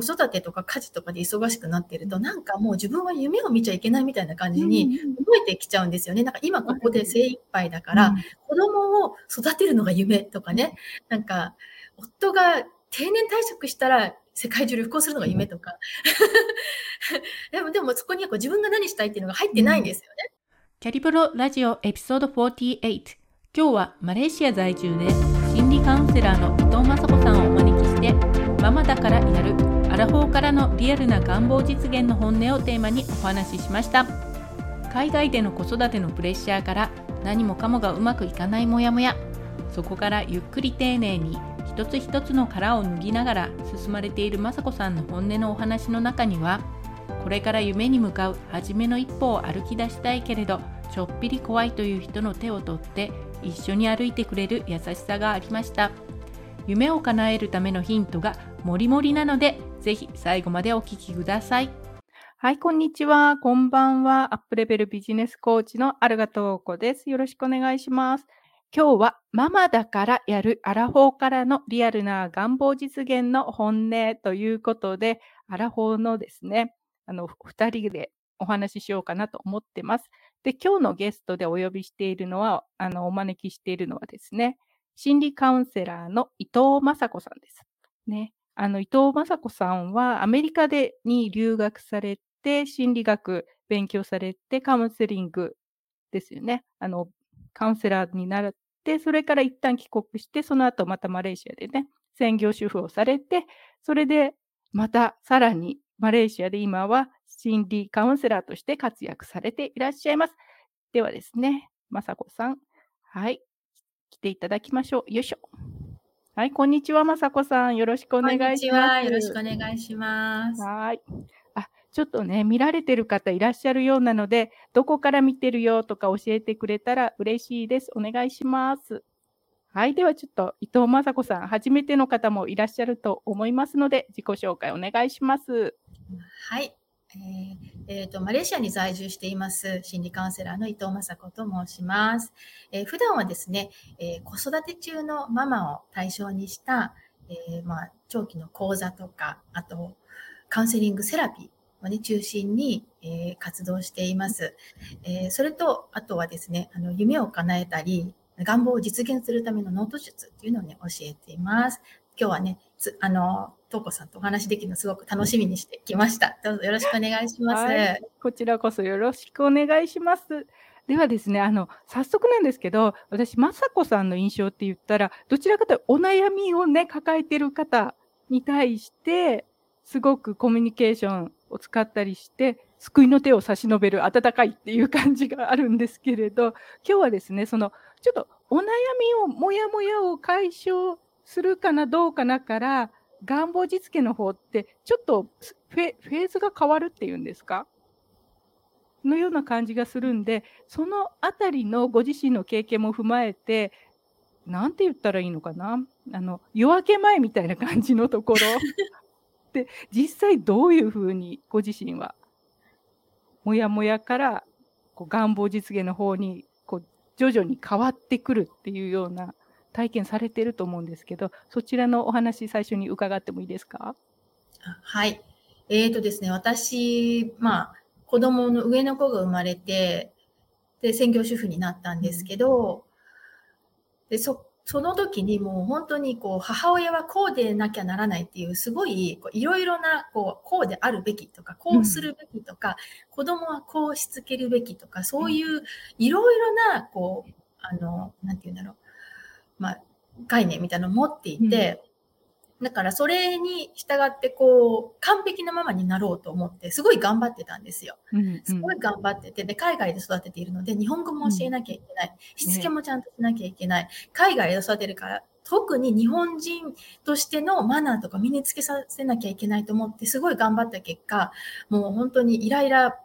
子育てとか家事とかで忙しくなってると、なんかもう自分は夢を見ちゃいけないみたいな感じに思えてきちゃうんですよね。なんか今ここで精一杯だから、子供を育てるのが夢とかね、なんか夫が定年退職したら世界中旅行するのが夢とか。でも、でもそこにはこう自分が何したいっていうのが入ってないんですよね。キャリブロラジオエピソード48。今日はマレーシア在住で心理カウンセラーの伊藤雅子さんをお招きして、ママだからやるアラフォーからのリアルな願望実現の本音をテーマにお話ししました。海外での子育てのプレッシャーから何もかもがうまくいかないモヤモヤ。そこからゆっくり丁寧に一つ一つの殻を脱ぎながら進まれている雅子さんの本音のお話の中にはこれから夢に向かう初めの一歩を歩き出したいけれどちょっぴり怖いという人の手を取って一緒に歩いてくれる優しさがありました夢を叶えるためのヒントがもりもりなのでぜひ最後までお聞きくださいはい、こんにちは。こんばんは。アップレベルビジネスコーチのアルガトーコです。よろしくお願いします。今日はママだからやるアラフォーからのリアルな願望実現の本音ということで、アラフォーのですね、あの、二人でお話ししようかなと思ってます。で、今日のゲストでお呼びしているのは、あの、お招きしているのはですね、心理カウンセラーの伊藤雅子さんです。ね。あの、伊藤雅子さんはアメリカでに留学されて、心理学勉強されて、カウンセリングですよね。あの、カウンセラーになって、それから一旦帰国して、その後またマレーシアでね、専業主婦をされて、それでまたさらにマレーシアで今は心理カウンセラーとして活躍されていらっしゃいます。ではですね、まさこさん、はい、来ていただきましょう。よいしょ。はい、こんにちは、まさこさん。よろしくお願いします。こんにちは。よろしくお願いします。はい。ちょっとね、見られてる方いらっしゃるようなので、どこから見てるよとか教えてくれたら嬉しいです。お願いします。はい。ではちょっと伊藤雅子さん、初めての方もいらっしゃると思いますので、自己紹介お願いします。はい。えーえーと、マレーシアに在住しています心理カウンセラーの伊藤雅子と申します。えー、普段はですね、えー、子育て中のママを対象にした、えー、まあ、長期の講座とか、あとカウンセリングセラピーをね、中心に、え、活動しています。え、それと、あとはですね、あの、夢を叶えたり、願望を実現するためのノート術っていうのをね、教えています。今日はね、あの、とうこさんとお話できるのすごく楽しみにしてきました。どうぞよろしくお願いします。はい、こちらこそよろしくお願いします。ではですね、あの、早速なんですけど、私、雅子さんの印象って言ったら、どちらかというとお悩みをね、抱えてる方に対して、すごくコミュニケーションを使ったりして、救いの手を差し伸べる温かいっていう感じがあるんですけれど、今日はですね、その、ちょっとお悩みを、もやもやを解消するかな、どうかなから、願望実現の方って、ちょっとフェーズが変わるっていうんですか？のような感じがするんで、そのあたりのご自身の経験も踏まえて、なんて言ったらいいのかな？あの、夜明け前みたいな感じのところ。で実際どういうふうにご自身はもやもやからこう願望実現の方にこう徐々に変わってくるっていうような体験されてると思うんですけどそちらのお話最初に伺ってもいいですか？はい。えーとですね私まあ子供の上の子が生まれてで専業主婦になったんですけど、でそその時にもう本当にこう母親はこうでなきゃならないっていうすごいいろいろなこうこうであるべきとかこうするべきとか、うん、子供はこうしつけるべきとかそういういろいろなこうあのなんて言うんだろうまあ概念みたいなのを持っていて、だからそれに従ってこう完璧なママになろうと思ってすごい頑張ってたんですよ。すごい頑張っててで海外で育てているので日本語も教えなきゃいけない、しつけもちゃんとしなきゃいけない、海外で育てるから特に日本人としてのマナーとか身につけさせなきゃいけないと思ってすごい頑張った結果もう本当にイライラ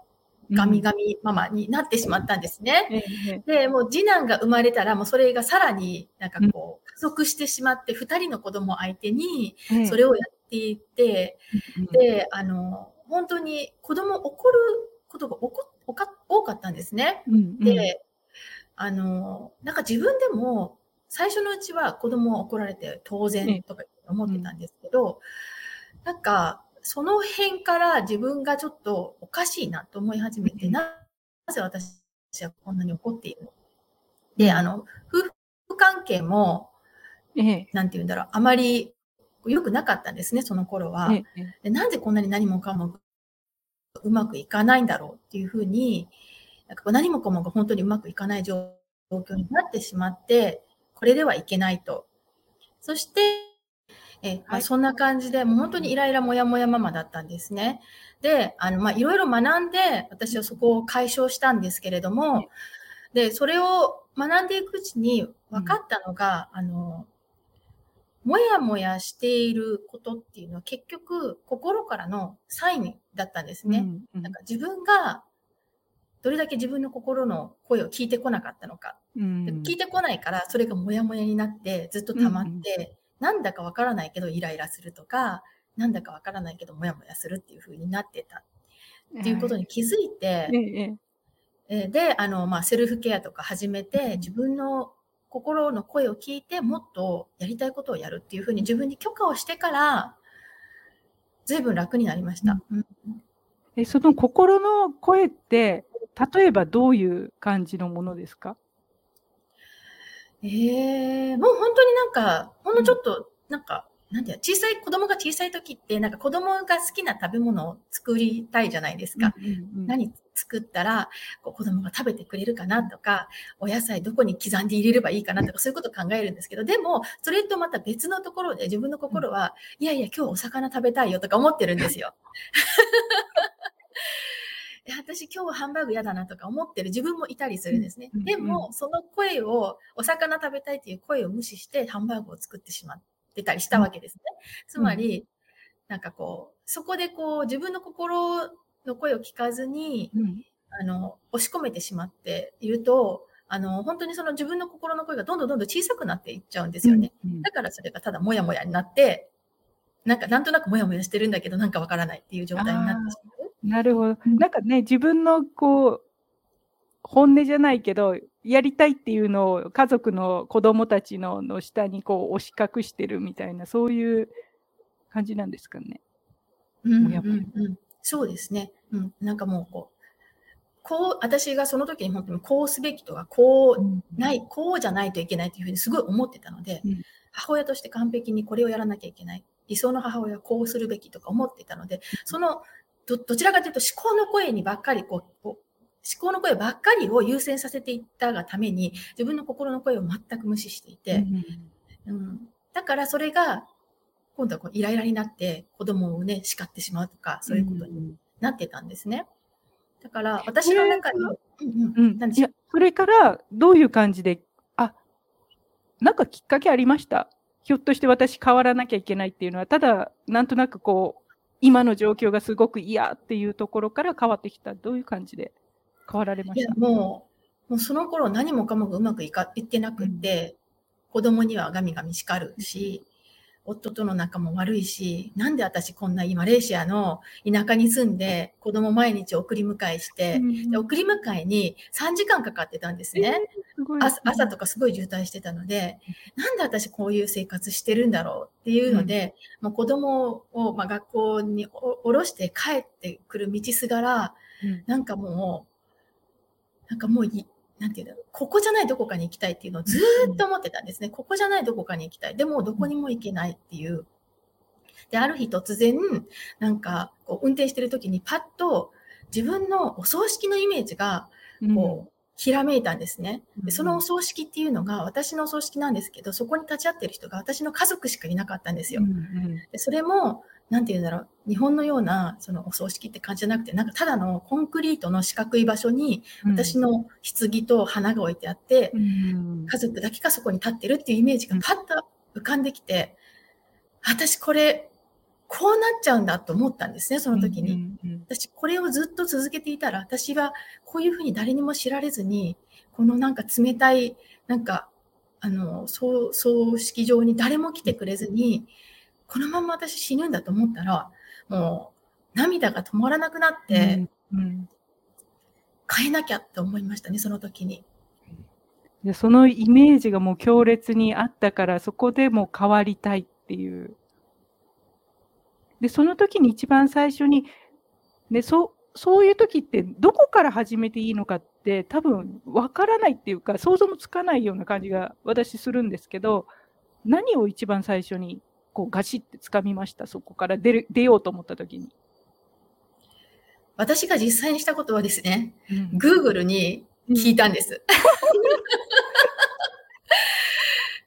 ガミガミママになってしまったんですね。で、もう次男が生まれたら、もうそれがさらになんかこう、加速してしまって、2人の子供相手にそれをやっていって、で、あの、本当に子供怒ることが多かったんですね。で、あの、なんか自分でも最初のうちは子供は怒られて当然とか思ってたんですけど、なんかその辺から自分がちょっとおかしいなと思い始めて、なぜ私はこんなに怒っているの？で、あの、夫婦関係も、ええ。なんて言うんだろう、あまり良くなかったんですね、その頃は。ええ。でなんでこんなに何もかもうまくいかないんだろうっていうふうに、なんか何もかもが本当にうまくいかない状況になってしまって、これではいけないと。そして、えまあ、はいそんな感じで、もう本当にイライラもやもやママだったんですね。で、あの、まあ、いろいろ学んで、私はそこを解消したんですけれども、はいで、それを学んでいくうちに分かったのが、あの、もやもやしていることっていうのは結局心からのサインだったんですね。うんうんなんか自分がどれだけ自分の心の声を聞いてこなかったのか。うんで聞いてこないからそれがもやもやになってずっと溜まって、なんだかわからないけどイライラするとか、なんだかわからないけどもやもやするっていう風になってた。っていうことに気づいて、えええーで、あの、まあ、セルフケアとか始めて、自分の心の声を聞いて、もっとやりたいことをやるっていうふうに自分に許可をしてから、ずいぶん楽になりました。うん。えその心の声って、例えばどういう感じのものですか？えー、もう本当になんか、ほんのちょっと、なんか、なんていうの小さい、子供が小さい時って、なんか子供が好きな食べ物を作りたいじゃないですか。うんうんうん。何作ったらこう子供が食べてくれるかなとか、お野菜どこに刻んで入れればいいかなとか、そういうことを考えるんですけど、でも、それとまた別のところで自分の心は、いやいや、今日お魚食べたいよとか思ってるんですよ。私今日はハンバーグ嫌だなとか思ってる自分もいたりするんですね。うんうんでも、その声を、お魚食べたいっていう声を無視してハンバーグを作ってしまってたりしたわけですね。つまり、なんかこう、そこでこう、自分の心の声を聞かずに、うんあの、押し込めてしまっていると、あの、本当にその自分の心の声がどんどんどんどん小さくなっていっちゃうんですよね。うんだからそれがただもやもやになって、なんかなんとなくもやもやしてるんだけど、なんかわからないっていう状態になってしまう。なるほど。うんなんかね、自分のこう、本音じゃないけど、やりたいっていうのを家族の子供たちのの下にこう押し隠してるみたいな、そういう感じなんですかね。うんうんうん、そうですね。うん、なんかもうこう、こう、私がその時に本当にこうすべきとか、こうない、こうじゃないといけないというふうにすごい思ってたので、うん母親として完璧にこれをやらなきゃいけない。理想の母親はこうするべきとか思ってたので、そのどどちらかというと思考の声にばっかりこう、思考の声ばっかりを優先させていったがために、自分の心の声を全く無視していて、うん、だからそれが、今度はこうイライラになって子供をね、叱ってしまうとか、そういうことになってたんですね。だから私の中に、うんうん。うん。なんでしょう？いや、それからどういう感じで、あなんかきっかけありました？ひょっとして私変わらなきゃいけないっていうのは、ただ、なんとなくこう、今の状況がすごく嫌っていうところから変わってきた。どういう感じで変わられまいやしたもう、もうその頃何もかもがうまくいかいってなくって、子供にはガミガミ叱るし、夫との仲も悪いし、なんで私こんなマレーシアの田舎に住んで子供毎日送り迎えして、うんで送り迎えに3時間かかってたんですね。すごい朝朝とかすごい渋滞してたので、なんで私こういう生活してるんだろうっていうので、もう子供を、まあ、学校にお降ろして帰ってくる道すがら、うんなんかもう、なんかもうい、なんていうんだろう、ここじゃないどこかに行きたいっていうのをずーっと思ってたんですね。ここじゃないどこかに行きたい。でもどこにも行けないっていう。で、ある日突然、なんかこう運転してる時にパッと自分のお葬式のイメージがこう、ひらめいたんですね。でそのお葬式っていうのが私のお葬式なんですけど、そこに立ち会ってる人が私の家族しかいなかったんですよ。うんうん。でそれも、なんて言うんだろう、日本のようなそのお葬式って感じじゃなくて、なんかただのコンクリートの四角い場所に私の棺と花が置いてあって、うん家族だけがそこに立ってるっていうイメージがパッと浮かんできて、私これ、こうなっちゃうんだと思ったんですね、その時に。うんうん私これをずっと続けていたら私はこういうふうに誰にも知られずにこのなんか冷たいなんかあの葬葬式場に誰も来てくれずにこのまま私死ぬんだと思ったらもう涙が止まらなくなってうんうん変えなきゃって思いましたねその時に。でそのイメージがもう強烈にあったから、そこでもう変わりたいっていう。で、その時に一番最初に、ね、そう、そういう時ってどこから始めていいのかって多分わからないっていうか想像もつかないような感じが私するんですけど何を一番最初にこうガシッて掴みました？そこから出る出ようと思った時に。私が実際にしたことはですね、うん、Google に聞いたんです。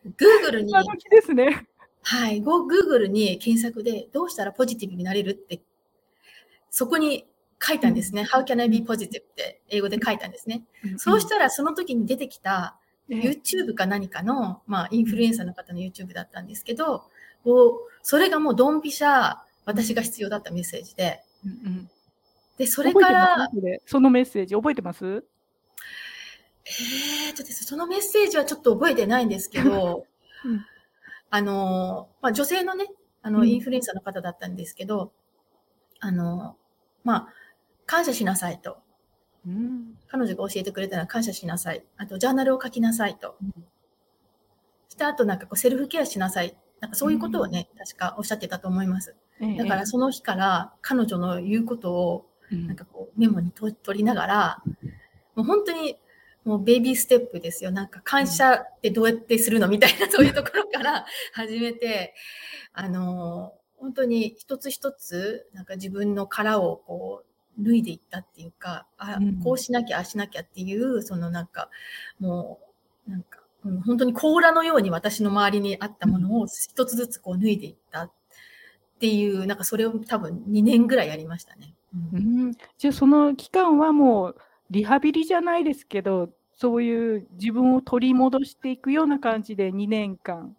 Google に、ですね。はい、Google に検索でどうしたらポジティブになれるって、そこに書いたんですね。How can I be positive? って英語で書いたんですね。そうしたらその時に出てきた YouTube か何かの、まあ、インフルエンサーの方の YouTube だったんですけど、それがもうドンピシャ私が必要だったメッセージで、で、それから、そのメッセージ覚えてます？えーとですそのメッセージはちょっと覚えてないんですけど、うん、あの、まあ、女性のね、あの、インフルエンサーの方だったんですけど、あの、まあ、感謝しなさいと。うん、彼女が教えてくれたら感謝しなさい。あと、ジャーナルを書きなさいと。うん、した後、なんかこう、セルフケアしなさい。なんかそういうことをね、うん、確かおっしゃってたと思います。だからその日から彼女の言うことを、なんかこう、メモに取りながら、もう本当にもうベイビーステップですよ。なんか感謝ってどうやってするの？みたいな、そういうところから始めて、あの、本当に一つ一つ、なんか自分の殻をこう、脱いでいったっていうか、あ、こうしなきゃ、ああしなきゃっていう、そのなんか、もう、なんか、うん、本当に甲羅のように私の周りにあったものを一つずつこう脱いでいったっていう、なんかそれを多分2年ぐらいやりましたね。うん、じゃあその期間はもうリハビリじゃないですけど、そういう自分を取り戻していくような感じで2年間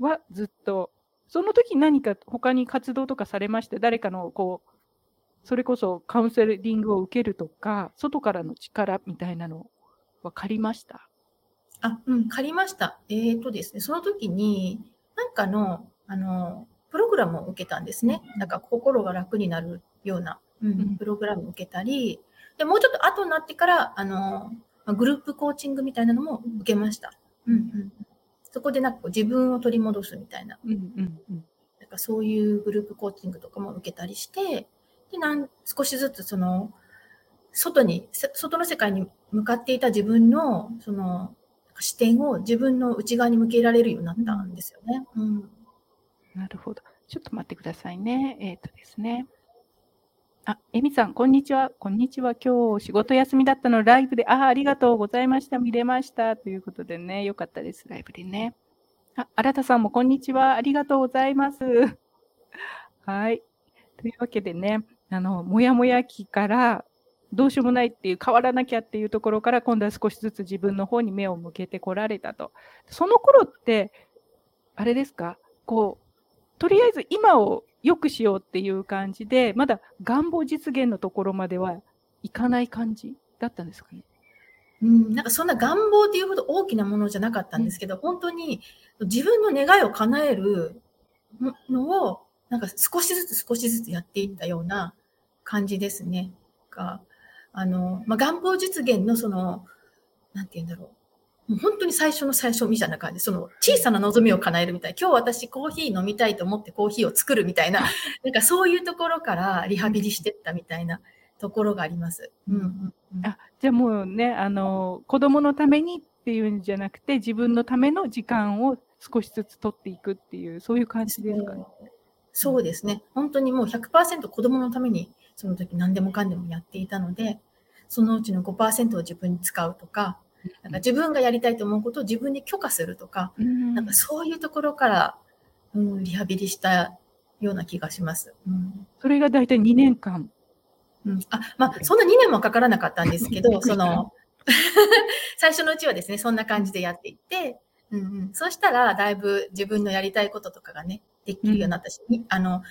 はずっと、その時何か他に活動とかされまして、誰かのこう、それこそカウンセリングを受けるとか、外からの力みたいなのは借りました？あ、うん、借りました。えっ、ー、とですね、その時に、なんかの、あの、プログラムを受けたんですね。なんか心が楽になるような、うん、プログラムを受けたり、で、もうちょっと後になってから、あの、グループコーチングみたいなのも受けました。うんうん、そこでなんか自分を取り戻すみたいな。うんうんうん、なんかそういうグループコーチングとかも受けたりして、でなん少しずつその、外に、外の世界に向かっていた自分の、その、視点を自分の内側に向けられるようになったんですよね。うん、なるほど。ちょっと待ってくださいね。えっ、ー、とですね。あ、エミさん、こんにちは。こんにちは。今日仕事休みだったのライブで、あ、ありがとうございました。見れました。ということでね、よかったです。ライブでね。あ、新田さんもこんにちは。ありがとうございます。はい。というわけでね、あの、もやもや期からどうしようもないっていう、変わらなきゃっていうところから、今度は少しずつ自分の方に目を向けてこられたと。その頃って、あれですか？こう、とりあえず今を良くしようっていう感じで、まだ願望実現のところまではいかない感じだったんですかね？うん、なんかそんな願望っていうほど大きなものじゃなかったんですけど、うん、本当に自分の願いを叶えるのを、なんか少しずつ少しずつやっていったような感じですね。が、あの、まあ、願望実現のその、なんて言うんだろう。もう本当に最初の最初みたいな感じその小さな望みを叶えるみたいな、今日私コーヒー飲みたいと思ってコーヒーを作るみたいな、なんかそういうところからリハビリしてったみたいなところがあります。うん、うん、あじゃあもうね、あの、子供のためにっていうんじゃなくて、自分のための時間を少しずつ取っていくっていう、そういう感じですかね。そうですね。本当にもう100%子供のために、その時何でもかんでもやっていたので、そのうちの5%を自分に使うとか、なんか自分がやりたいと思うことを自分に許可するとか、うん、なんかそういうところから、うん、リハビリしたような気がします。うん、それが大体2年間。うん、あ、まあ、そんな2年もかからなかったんですけど、その、最初のうちはですね、そんな感じでやっていって、うんうん、そうしたら、だいぶ自分のやりたいこととかがね、できるようになったし、うん、あの、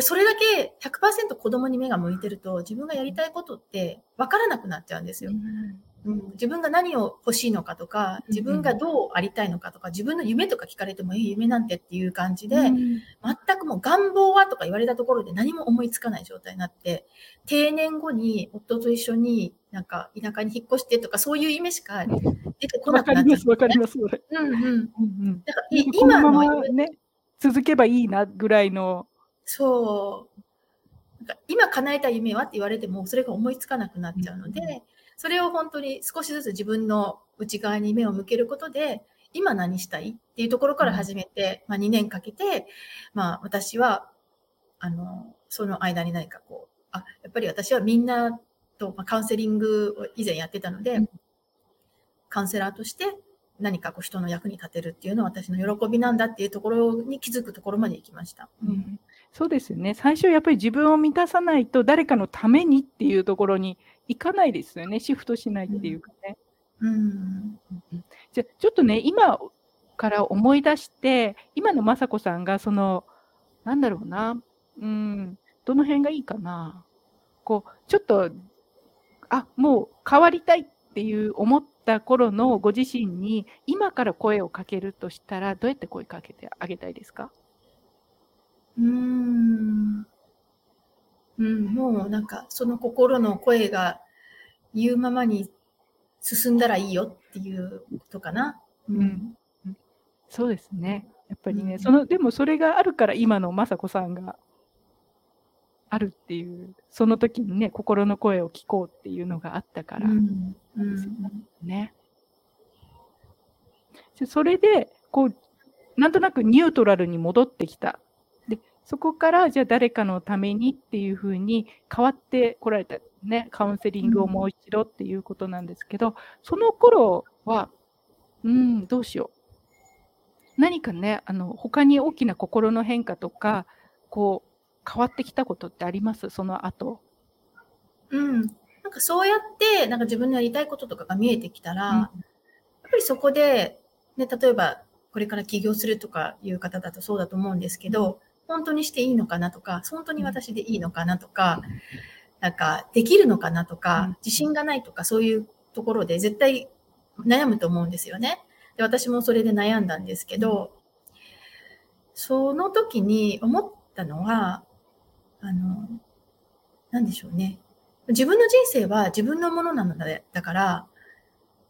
それだけ100%子供に目が向いてると、自分がやりたいことって分からなくなっちゃうんですよ。うんうん、自分が何を欲しいのかとか、自分がどうありたいのかとか、自分の夢とか聞かれても、え、夢なんてっていう感じで、うん、全くもう願望はとか言われたところで何も思いつかない状態になって、定年後に夫と一緒になんか田舎に引っ越してとか、そういう夢しか出てこなくなっちゃう、ね。わかります、わかります。うんうん。うんうん、だから今の、ね、続けばいいなぐらいのそう。なんか今叶えた夢はって言われても、それが思いつかなくなっちゃうので、うんそれを本当に少しずつ自分の内側に目を向けることで、今何したいっていうところから始めて、まあ2年かけて、まあ私は、あの、その間に何かこう、あ、やっぱり私はみんなと、まあ、カウンセリングを以前やってたので、うんカウンセラーとして何かこう人の役に立てるっていうのは私の喜びなんだっていうところに気づくところまで行きました。うんそうですよね。最初やっぱり自分を満たさないと誰かのためにっていうところに行かないですよね。シフトしないっていうかね。うん。じゃあちょっとね、今から思い出して、今の雅子さんがその、なんだろうな、うん、どの辺がいいかな。こう、ちょっと、あ、もう変わりたいっていう思った頃のご自身に、今から声をかけるとしたら、どうやって声かけてあげたいですか？うーん。うん、もうなんかその心の声が言うままに進んだらいいよっていうことかな。うん。そうですね。やっぱりね、うんその、でもそれがあるから今の雅子さんがあるっていう、その時にね、心の声を聞こうっていうのがあったからうん。うん。それで、こう、なんとなくニュートラルに戻ってきた。で、そこから、じゃあ誰かのためにっていうふうに変わってこられた。ね、カウンセリングをもう一度っていうことなんですけど、その頃は、うん、どうしよう。何かね、あの、他に大きな心の変化とか、こう、変わってきたことってあります？その後。うん。なんかそうやって、なんか自分のやりたいこととかが見えてきたら、やっぱりそこで、ね、例えばこれから起業するとかいう方だとそうだと思うんですけど、本当にしていいのかなとか、本当に私でいいのかなとか、なんかできるのかなとうんか、自信がないとか、そういうところで絶対悩むと思うんですよね。で私もそれで悩んだんですけど、その時に思ったのは、あの、なんでしょうね。自分の人生は自分のものなので、だから、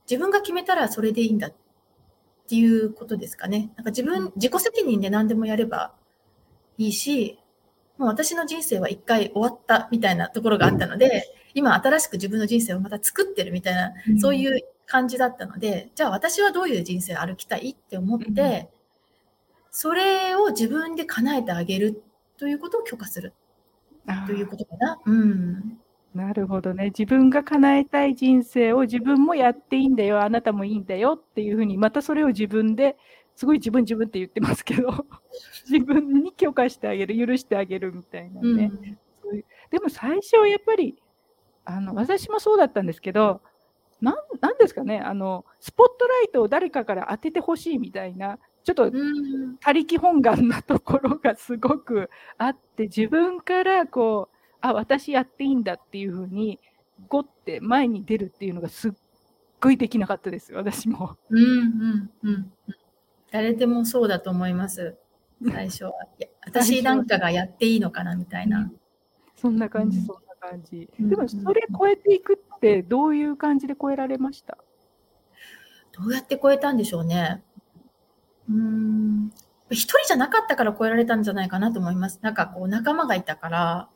自分が決めたらそれでいいんだっていうことですかね。なんか自分、自己責任で何でもやればいいし、もう私の人生は一回終わったみたいなところがあったので、今新しく自分の人生をまた作ってるみたいな、そういう感じだったので、じゃあ私はどういう人生を歩きたいって思って、それを自分で叶えてあげるということを許可するということかな。うん。なるほどね。自分が叶えたい人生を自分もやっていいんだよ、あなたもいいんだよっていうふうに、またそれを自分で、すごい自分自分って言ってますけど、自分に許可してあげる、許してあげるみたいなね。うんそういうでも最初はやっぱり、あの、私もそうだったんですけど、なん、なんですかね、あの、スポットライトを誰かから当ててほしいみたいな、ちょっとうん。他力本願なところがすごくあって、自分からこう、あ、私やっていいんだっていうふうに、ゴって前に出るっていうのがすっごいできなかったです、私も。うんうんうん。誰でもそうだと思います。最初は。いや 私なんかがやっていいのかなみたいな。そんな感じ、うんそんな感じ。うんでも、それ超えていくって、どういう感じで超えられました？どうやって超えたんでしょうね。うーん。一人じゃなかったから超えられたんじゃないかなと思います。なんかこう仲間がいたから、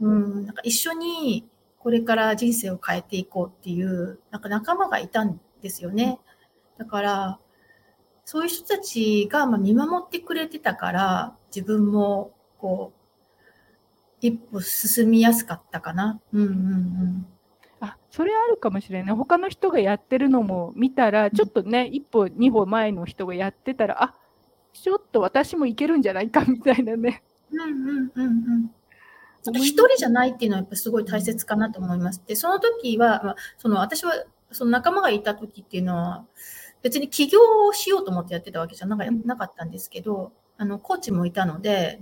うん、なんか一緒にこれから人生を変えていこうっていう、なんか仲間がいたんですよね。だから、そういう人たちがまあ見守ってくれてたから、自分もこう、一歩進みやすかったかな。うんうんうん。あ、それあるかもしれない。他の人がやってるのも見たら、ちょっとね、一歩、二歩前の人がやってたら、あ、ちょっと私もいけるんじゃないかみたいなね。うんうんうんうん。一人じゃないっていうのはやっぱすごい大切かなと思います。で、その時は、まあ、その私は、その仲間がいた時っていうのは、別に起業をしようと思ってやってたわけじゃなかったんですけど、あの、コーチもいたので、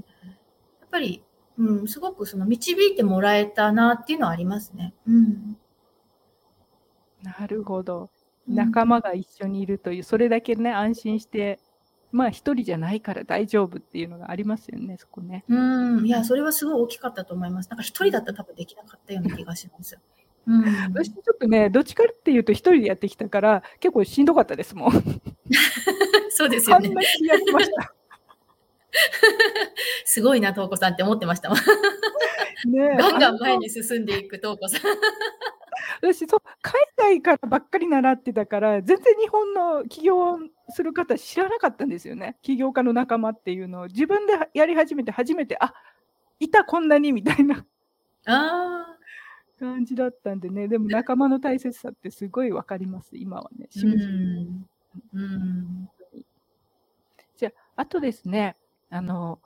やっぱり、うん、すごくその導いてもらえたなっていうのはありますね。うん。なるほど。うん仲間が一緒にいるという、それだけね、安心して、まあ一人じゃないから大丈夫っていうのがありますよね、そこね。うん。いや、それはすごい大きかったと思います。なんか一人だったら多分できなかったような気がします。うん。私ちょっとね、どっちかっていうと一人でやってきたから、結構しんどかったですもん。そうですよねやってました。すごいな、トウコさんって思ってましたもん。ね ガンガン前に進んでいくトウコさん。私そう、海外からばっかり習ってたから、全然日本の起業する方知らなかったんですよね。起業家の仲間っていうのを自分でやり始めて初めて、あいたこんなにみたいなあ感じだったんでね、でも仲間の大切さってすごいわかります、今はね。あ。しみじみ。じゃあ、あとですね、あの、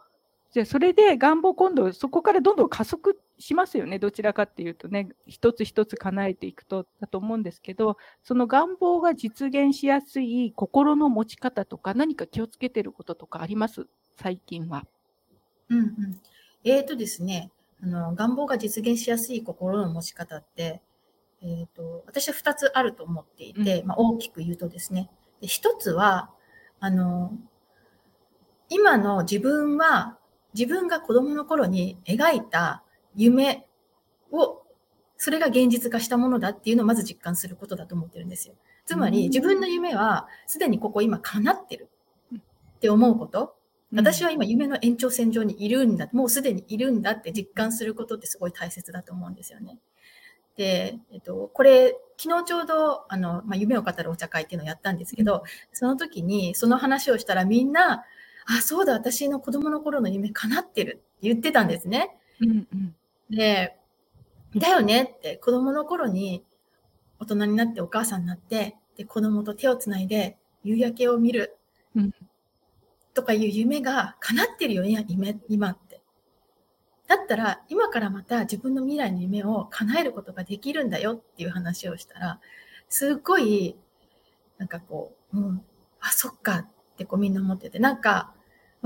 じゃあそれで願望今度そこからどんどん加速しますよね。どちらかっていうとね、一つ一つ叶えていくとだと思うんですけど、その願望が実現しやすい心の持ち方とか何か気をつけてることとかあります？最近は。うんうん。えーとですね、あの、願望が実現しやすい心の持ち方って、えーと、私は2つあると思っていて、うんまあ、大きく言うとですね、で1つは、あの、今の自分は、自分が子供の頃に描いた夢を、それが現実化したものだっていうのをまず実感することだと思ってるんですよ。つまり、うん自分の夢は、すでにここ今叶ってるって思うこと。私は今夢の延長線上にいるんだ、もうすでにいるんだって実感することってすごい大切だと思うんですよね。で、えっと、これ、昨日ちょうど、あの、まあ、夢を語るお茶会っていうのをやったんですけど、その時にその話をしたらみんな、あ、そうだ、私の子供の頃の夢叶ってるって言ってたんですね。うんうん。で、だよねって、子供の頃に大人になってお母さんになって、で、子供と手をつないで夕焼けを見る。うんとかいう夢が叶ってるよね、夢今って。だったら、今からまた自分の未来の夢を叶えることができるんだよっていう話をしたら、すっごい、なんかこう、うん、あ、そっかってこうみんな思ってて、なんか、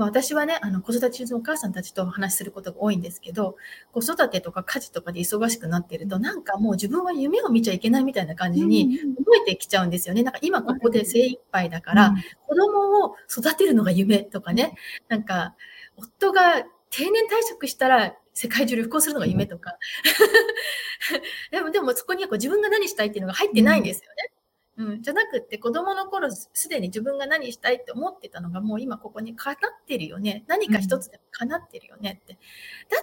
まあ私はね、あの子育て中のお母さんたちとお話しすることが多いんですけど、子育てとか家事とかで忙しくなってると、なんかもう自分は夢を見ちゃいけないみたいな感じに覚えてきちゃうんですよね。なんか今ここで精一杯だから、子供を育てるのが夢とかね、なんか、夫が定年退職したら世界中旅行するのが夢とか。でも、でもそこにはこう自分が何したいっていうのが入ってないんですよね。うん、じゃなくって子供の頃すでに自分が何したいって思ってたのがもう今ここに叶ってるよね。何か一つでも叶ってるよねって。だ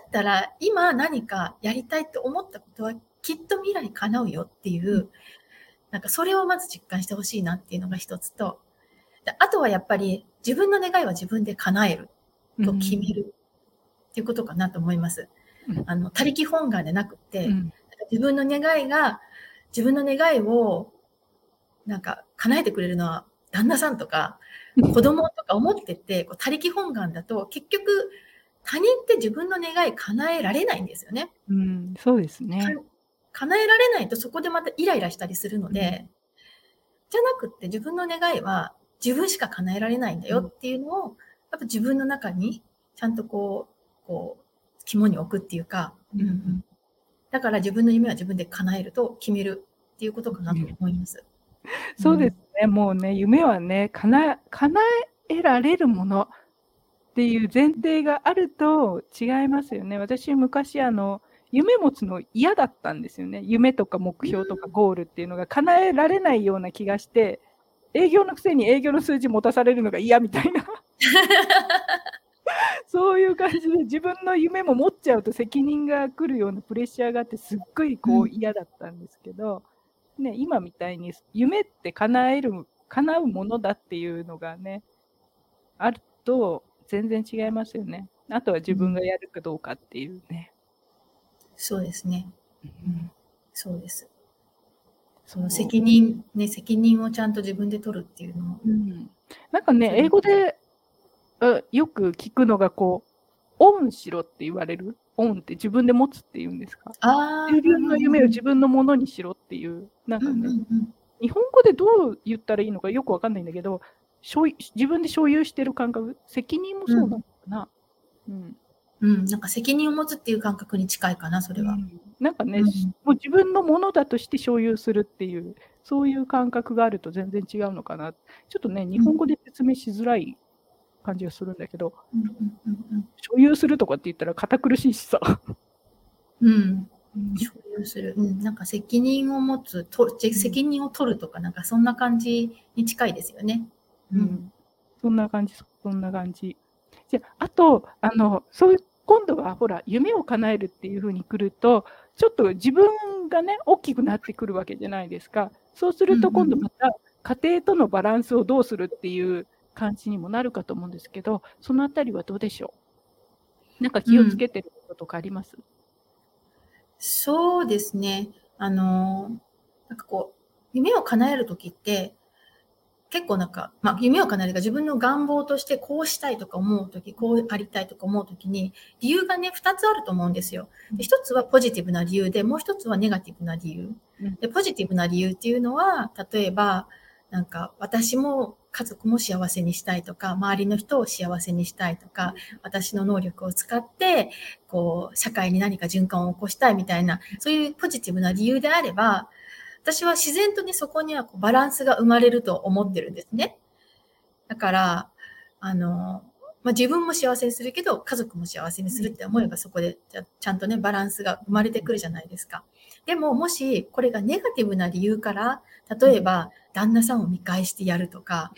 ったら今何かやりたいって思ったことはきっと未来叶うよっていう、なんかそれをまず実感してほしいなっていうのが一つと、であとはやっぱり自分の願いは自分で叶えると決めるっていうことかなと思います。うんあの、他力本願でなくって、うん自分の願いが、自分の願いを、なんか、叶えてくれるのは、旦那さんとか、子供とか思ってて、こう他力本願だと、結局、他人って自分の願い叶えられないんですよね。うん、そうですね。叶えられないとそこでまたイライラしたりするので、じゃなくって自分の願いは自分しか叶えられないんだよっていうのを、やっぱ自分の中にちゃんとこう、こう、肝に置くっていうか、うんうんだから自分の夢は自分で叶えると決めるっていうことかなと思います。そうですね、もうね、夢はね、叶え叶えられるものっていう前提があると違いますよね。私、昔、あの、夢持つの嫌だったんですよね。夢とか目標とかゴールっていうのが叶えられないような気がして、営業のくせに営業の数字持たされるのが嫌みたいな。そういう感じで自分の夢も持っちゃうと責任が来るようなプレッシャーがあってすっごいこうう嫌だったんですけど、ね、今みたいに夢って叶える叶うものだっていうのがねあると全然違いますよね。あとは自分がやるかどうかっていうね。そうですね。うんそうです。その責任、ね、責任をちゃんと自分で取るっていうのも。うん、なんかね英語であよく聞くのがこうオンしろって言われる？オンって自分で持つって言うんですか？自分の夢を自分のものにしろっていう、なんかね、うんうんうん日本語でどう言ったらいいのかよくわかんないんだけど、自分で所有してる感覚、責任もそうなのかな？うん。うん、なんか責任を持つっていう感覚に近いかな、それは。うんなんかね、うんもう自分のものだとして所有するっていう、そういう感覚があると全然違うのかな。ちょっとね、日本語で説明しづらい感じがするんだけど、うんうんうん所有するとかって言ったら堅苦しいしさ。うん。うん所有する。うん、なんか責任を持つ、とじ責任を取るとか、なんかそんな感じに近いですよね。うん、そんな感じ、そんな感じ。じゃあ、あと、あの、そういう今度はほら、夢を叶えるっていう風に来ると、ちょっと自分がね、大きくなってくるわけじゃないですか。そうすると今度また、家庭とのバランスをどうするっていう感じにもなるかと思うんですけど、そのあたりはどうでしょう？なんか気をつけてることとかあります、うん、そうですね。あの、なんかこう、夢を叶えるときって、結構なんか、まあ、夢を叶えるか自分の願望としてこうしたいとか思うとき、こうありたいとか思うときに、理由がね、二つあると思うんですよ。で一つはポジティブな理由で、もう一つはネガティブな理由。で、ポジティブな理由っていうのは、例えば、なんか、私も家族も幸せにしたいとか、周りの人を幸せにしたいとか、私の能力を使って、こう、社会に何か循環を起こしたいみたいな、そういうポジティブな理由であれば、私は自然とね、そこにはこうバランスが生まれると思ってるんですね。だから、あの、まあ、自分も幸せにするけど、家族も幸せにするって思えば、そこでちゃんとね、バランスが生まれてくるじゃないですか。でも、もし、これがネガティブな理由から、例えば、旦那さんを見返してやるとか、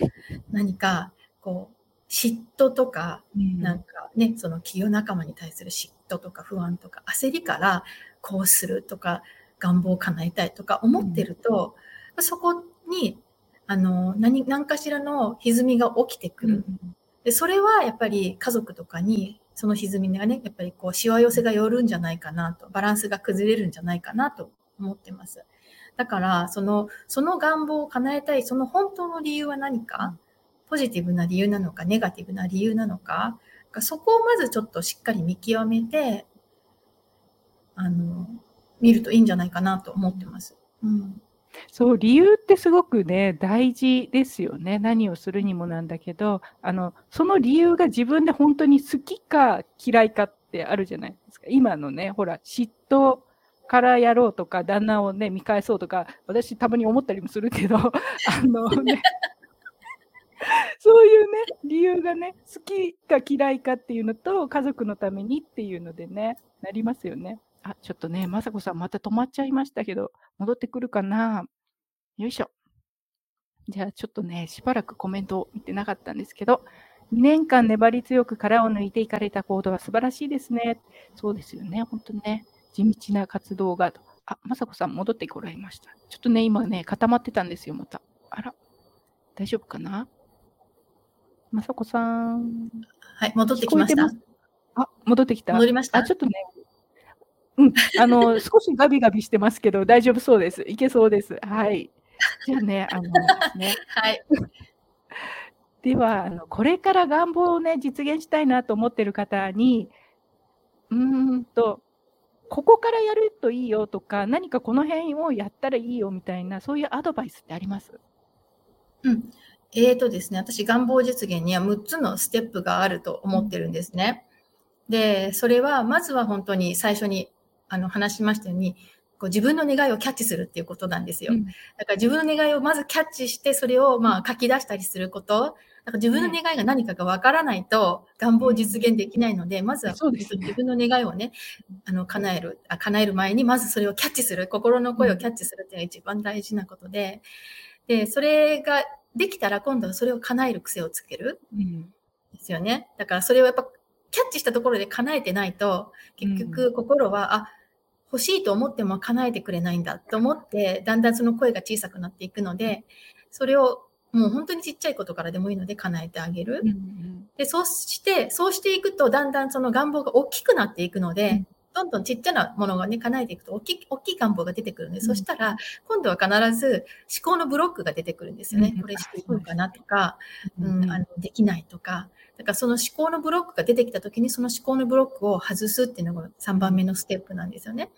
何か、こう、嫉妬とか、なんかね、その企業仲間に対する嫉妬とか不安とか焦りからこうするとか、願望を叶えたいとか思ってると、うん、そこに、あの、何、何かしらの歪みが起きてくる。で、それはやっぱり家族とかに、その歪みがね、やっぱりこう、しわ寄せが寄るんじゃないかなと、バランスが崩れるんじゃないかなと思ってます。だから、その、その願望を叶えたい、その本当の理由は何か、ポジティブな理由なのか、ネガティブな理由なのか、そこをまずちょっとしっかり見極めて、あの、見るといいんじゃないかなと思ってます。うん、そう、理由ってすごくね、大事ですよね。何をするにもなんだけど、あの、その理由が自分で本当に好きか嫌いかってあるじゃないですか。今のね、ほら、嫉妬からやろうとか、旦那をね、見返そうとか、私たまに思ったりもするけど、あのね、そういうね、理由がね、好きか嫌いかっていうのと、家族のためにっていうのでね、なりますよね。あ、ちょっとね、まさこさんまた止まっちゃいましたけど、戻ってくるかなよいしょ。じゃあちょっとね、しばらくコメントを見てなかったんですけど、2年間粘り強く殻を抜いていかれた行動は素晴らしいですね。そうですよね、本当にね、地道な活動がと。あ、まさこさん戻ってこられました。ちょっとね、今ね、固まってたんですよ、また。あら、大丈夫かなまさこさん。はい、戻ってきました。あ、戻ってきた。戻りました。あ、ちょっとね、うん、あの、少しガビガビしてますけど、大丈夫そうです。いけそうです。はい。じゃあね、あのね。はい。では、あの、これから願望をね、実現したいなと思ってる方に、うんと、ここからやるといいよとか、何かこの辺をやったらいいよみたいな、そういうアドバイスってあります？うん。えーとですね、私、願望実現には6つのステップがあると思ってるんですね。で、それは、まずは本当に最初にあの、話しましたように、こう自分の願いをキャッチするっていうことなんですよ。うん、だから自分の願いをまずキャッチして、それをまあ書き出したりすること。だから自分の願いが何かがわからないと願望を実現できないので、まずは自分の願いをね、あの、叶える、あ叶える前に、まずそれをキャッチする、心の声をキャッチするっていうのが一番大事なことで、で、それができたら今度はそれを叶える癖をつける。うん、ですよね。だからそれをやっぱキャッチしたところで叶えてないと、結局心は、あ、欲しいと思っても叶えてくれないんだと思って、だんだんその声が小さくなっていくので、それをもう本当にちっちゃいことからでもいいので叶えてあげる。で、そうして、そうしていくと、だんだんその願望が大きくなっていくので、どんどんちっちゃなものがね、叶えていくと大きい、大きい願望が出てくるので、そしたら、今度は必ず思考のブロックが出てくるんですよね。これしていいのかなとか、うん、あの、できないとか。だからその思考のブロックが出てきた時にその思考のブロックを外すっていうのが3番目のステップなんですよね。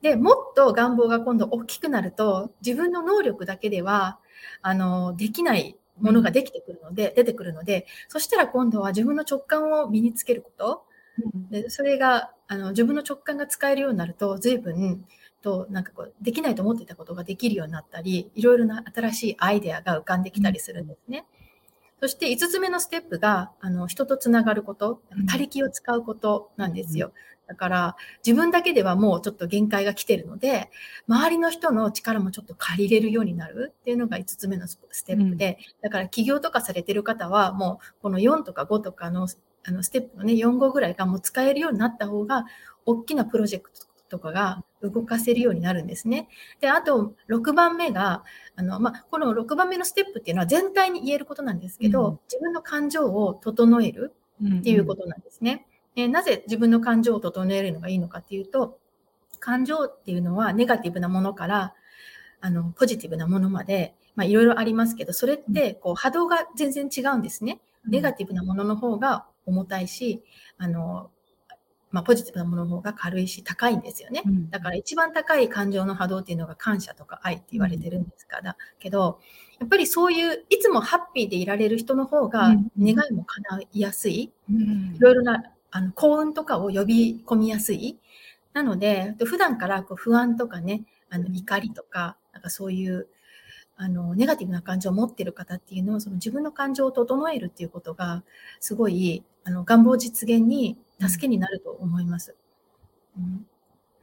で、もっと願望が今度大きくなると自分の能力だけではあのできないものができてくるので、出てくるので、そしたら今度は自分の直感を身につけること。でそれがあの自分の直感が使えるようになると随分となんかこうできないと思ってたことができるようになったりいろいろな新しいアイデアが浮かんできたりするんですね。そして5つ目のステップが、あの、人とつながること、他力を使うことなんですよ。だから、自分だけではもうちょっと限界が来てるので、周りの人の力もちょっと借りれるようになるっていうのが5つ目のステップで、だから起業とかされてる方は、もうこの4とか5とかのスあのステップのね、4号ぐらいがもう使えるようになった方が、大きなプロジェクトとかが動かせるようになるんですね。で、あと、6番目が、あの、まあ、この6番目のステップっていうのは全体に言えることなんですけど、うん、自分の感情を整えるっていうことなんですね。うんうん、なぜ自分の感情を整えるのがいいのかっていうと、感情っていうのはネガティブなものから、あの、ポジティブなものまで、まあ、いろいろありますけど、それって、こう、波動が全然違うんですね。ネガティブなものの方が重たいし、あの、まあ、ポジティブなものの方が軽いし、高いんですよね。だから一番高い感情の波動っていうのが感謝とか愛って言われてるんですから、けど、やっぱりそういう、いつもハッピーでいられる人の方が、願いも叶いやすい。いろいろな、あの、幸運とかを呼び込みやすい。なので、普段からこう不安とかね、あの、怒りとか、なんかそういう、あの、ネガティブな感情を持っている方っていうのは、その自分の感情を整えるっていうことが、すごい、あの、願望実現に助けになると思います。うん、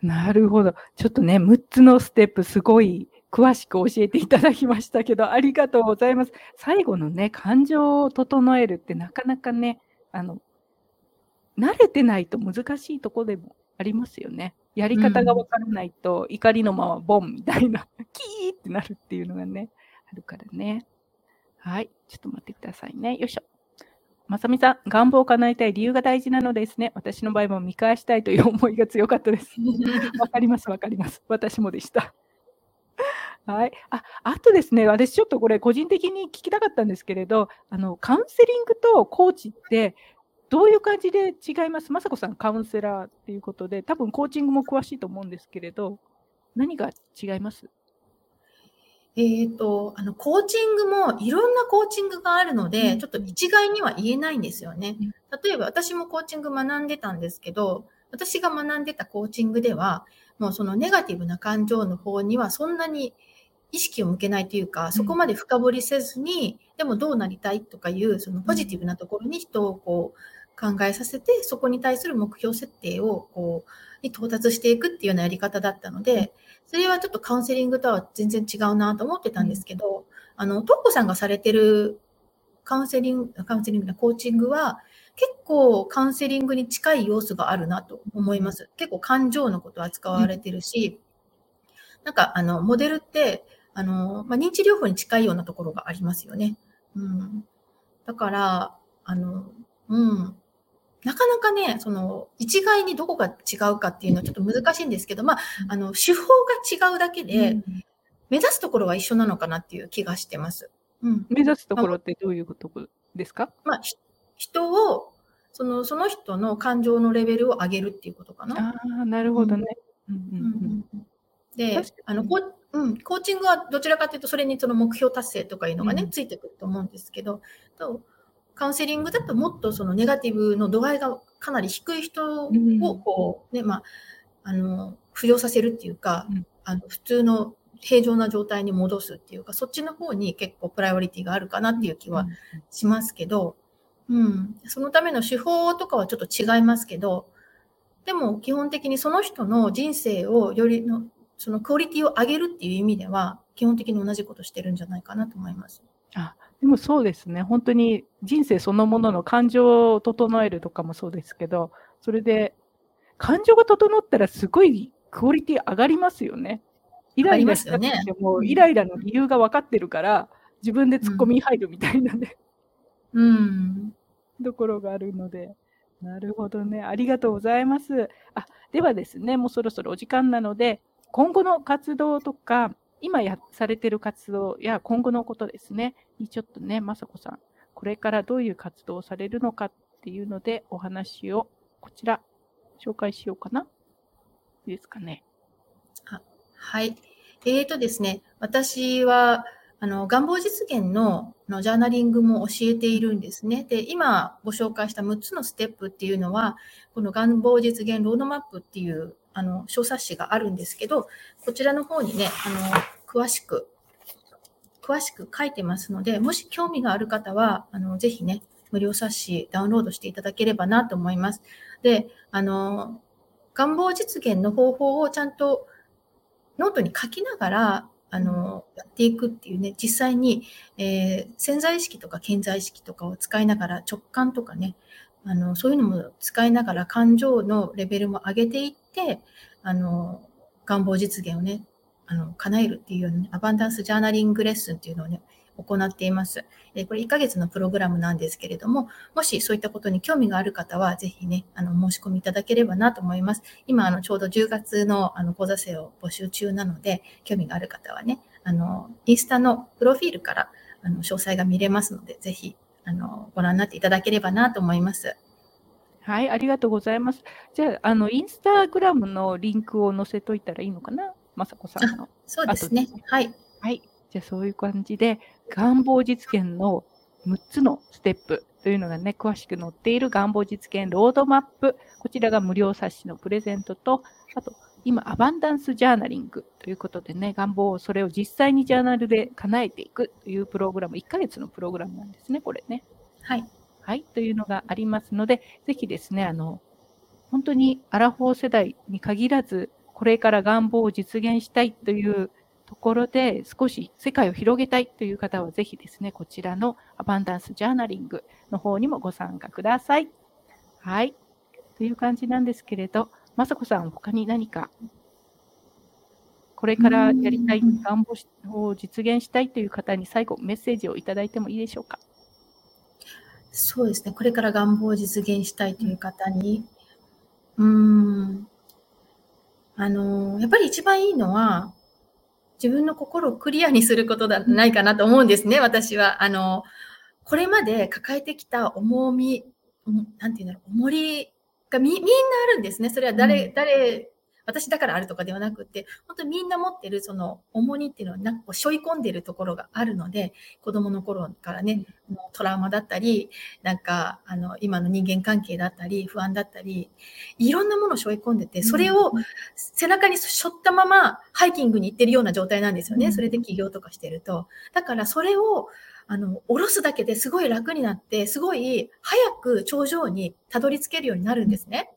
なるほど。ちょっとね、6つのステップ、すごい詳しく教えていただきましたけど、ありがとうございます。最後のね、感情を整えるってなかなかね、あの、慣れてないと難しいとこでもありますよね。やり方がわからないと、うん、怒りのままボンみたいな、キーってなるっていうのがね、あるからね。はい。ちょっと待ってくださいね。よいしょ。まさみさん、願望を叶えたい理由が大事なのですね。私の場合も見返したいという思いが強かったです。わかります、わかります。私もでした。はい。あ、あとですね、私ちょっとこれ個人的に聞きたかったんですけれど、あの、カウンセリングとコーチってどういう感じで違います？まさこさんカウンセラーっていうことで、多分コーチングも詳しいと思うんですけれど、何が違います？えっ、ー、と、あの、コーチングもいろんなコーチングがあるので、うん、ちょっと一概には言えないんですよね。例えば私もコーチング学んでたんですけど、私が学んでたコーチングでは、もうそのネガティブな感情の方にはそんなに意識を向けないというか、そこまで深掘りせずに、でもどうなりたいとかいう、そのポジティブなところに人をこう考えさせて、そこに対する目標設定をこう、に到達していくっていうようなやり方だったので、それはちょっとカウンセリングとは全然違うなと思ってたんですけど、あの、トッコさんがされてるカウンセリング、カウンセリングのコーチングは、結構カウンセリングに近い要素があるなと思います。結構感情のこと扱われてるし、なんかあの、モデルって、あの、まあ、認知療法に近いようなところがありますよね。うん。だから、あの、うん。なかなかね、その、一概にどこが違うかっていうのはちょっと難しいんですけど、まあ、あの、手法が違うだけで、目指すところは一緒なのかなっていう気がしてます。うん。目指すところってどういうところですか？まあ、人を、その、その人の感情のレベルを上げるっていうことかな。ああ、なるほどね。で、あの、こうん、コーチングはどちらかというと、それにその目標達成とかいうのがね、うん、ついてくると思うんですけど、とカウンセリングだともっとそのネガティブの度合いがかなり低い人をこう、ね、まあ、あの、浮上させるっていうか、あの普通の平常な状態に戻すっていうか、そっちの方に結構プライオリティがあるかなっていう気はしますけど、うん、そのための手法とかはちょっと違いますけど、でも基本的にその人の人生をよりの、そのクオリティを上げるっていう意味では、基本的に同じことしてるんじゃないかなと思います。あでもそうですね、本当に人生そのものの感情を整えるとかもそうですけど、それで感情が整ったらすごいクオリティ上がりますよね。イライラした時でも、イライラの理由が分かってるから、自分でツッコミ入るみたいなね、うん、ところがあるので。なるほどね。ありがとうございます。あ、ではですね、もうそろそろお時間なので、今後の活動とか、今やされてる活動や今後のことですね、にちょっとね、まさこさん、これからどういう活動をされるのかっていうので、お話をこちら、紹介しようかな。いいですかね。はい。えーとですね、私は、あの、願望実現ののジャーナリングも教えているんですね。で、今ご紹介した6つのステップっていうのは、この願望実現ロードマップっていうあの小冊子があるんですけど、こちらの方にね、あの詳しく、詳しく書いてますので、もし興味がある方は、あのぜひね、無料冊子ダウンロードしていただければなと思います。で、あの、願望実現の方法をちゃんとノートに書きながら、あの、やっていくっていうね、実際に、えー、潜在意識とか潜在意識とかを使いながら直感とかね、あの、そういうのも使いながら感情のレベルも上げていって、あの、願望実現をね、あの、叶えるっていうような、ね、アバンダンスジャーナリングレッスンっていうのをね、行っています。これ1ヶ月のプログラムなんですけれども、もしそういったことに興味がある方は、ぜひね、あの、申し込みいただければなと思います。今、あの、ちょうど10月の、あの、講座生を募集中なので、興味がある方はね、あの、インスタのプロフィールから、あの、詳細が見れますので、ぜひ、あの、ご覧になっていただければなと思います。はい、ありがとうございます。じゃあ、あの、インスタグラムのリンクを載せといたらいいのかな？まさこさんの。そうですね。はい。はい。じゃあ、そういう感じで、願望実現の6つのステップというのがね、詳しく載っている願望実現ロードマップ。こちらが無料冊子のプレゼントと、あと、今、アバンダンスジャーナリングということでね、願望をそれを実際にジャーナルで叶えていくというプログラム、1ヶ月のプログラムなんですね、これね。はい。はい、というのがありますので、ぜひですね、あの、本当にアラフォー世代に限らず、これから願望を実現したいというところで、少し世界を広げたいという方は、ぜひですね、こちらのアバンダンスジャーナリングの方にもご参加ください。はい。という感じなんですけれど、まさこさん、他に何か、これからやりたい願望を実現したいという方に最後メッセージをいただいてもいいでしょうか？そうですね。これから願望を実現したいという方に、うーん、あの、やっぱり一番いいのは、自分の心をクリアにすることじゃないかなと思うんですね、私は。あの、これまで抱えてきた重み、なんていうんだろう、重りがみ、みんなあるんですね。それは誰、うん、誰私だからあるとかではなくて、本当にみんな持ってるその重荷っていうのはなんかこう背負い込んでるところがあるので、子供の頃からね、トラウマだったり、なんかあの今の人間関係だったり、不安だったり、いろんなものを背負い込んでて、それを背中に背負ったままハイキングに行ってるような状態なんですよね。それで起業とかしてると。だからそれをあの、下ろすだけですごい楽になって、すごい早く頂上にたどり着けるようになるんですね。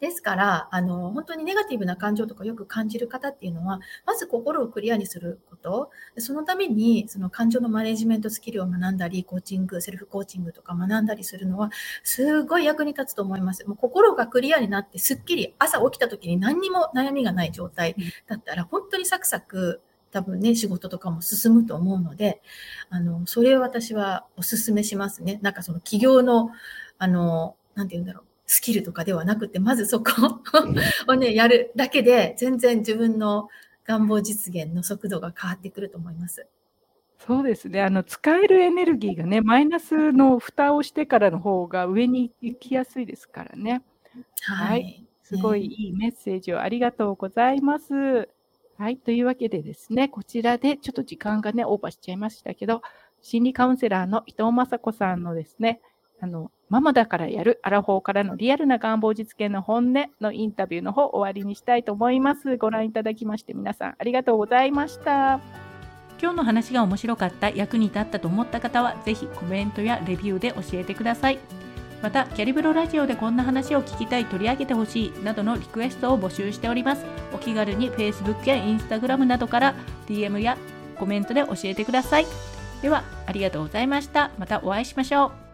ですから、あの、本当にネガティブな感情とかよく感じる方っていうのは、まず心をクリアにすること、そのために、その感情のマネジメントスキルを学んだり、コーチング、セルフコーチングとか学んだりするのは、すごい役に立つと思います。もう心がクリアになって、すっきり朝起きた時に何にも悩みがない状態だったら、本当にサクサク、多分ね、仕事とかも進むと思うので、あの、それを私はお勧めしますね。なんかその企業の、あの、なんて言うんだろう。スキルとかではなくて、まずそこ をね、やるだけで、全然自分の願望実現の速度が変わってくると思います。そうですね。あの、使えるエネルギーがね、マイナスの蓋をしてからの方が上に行きやすいですからね。はい。はい、すごいいいメッセージをありがとうございます。はい。というわけでですね、こちらでちょっと時間がね、オーバーしちゃいましたけど、心理カウンセラーの伊藤雅子さんのですね、あの、ママだからやる、アラフォーからのリアルな願望実現の本音のインタビューの方終わりにしたいと思います。ご覧いただきまして皆さんありがとうございました。今日の話が面白かった、役に立ったと思った方は、ぜひコメントやレビューで教えてください。また、キャリブロラジオでこんな話を聞きたい、取り上げてほしいなどのリクエストを募集しております。お気軽に Facebook や Instagram などから DM やコメントで教えてください。では、ありがとうございました。またお会いしましょう。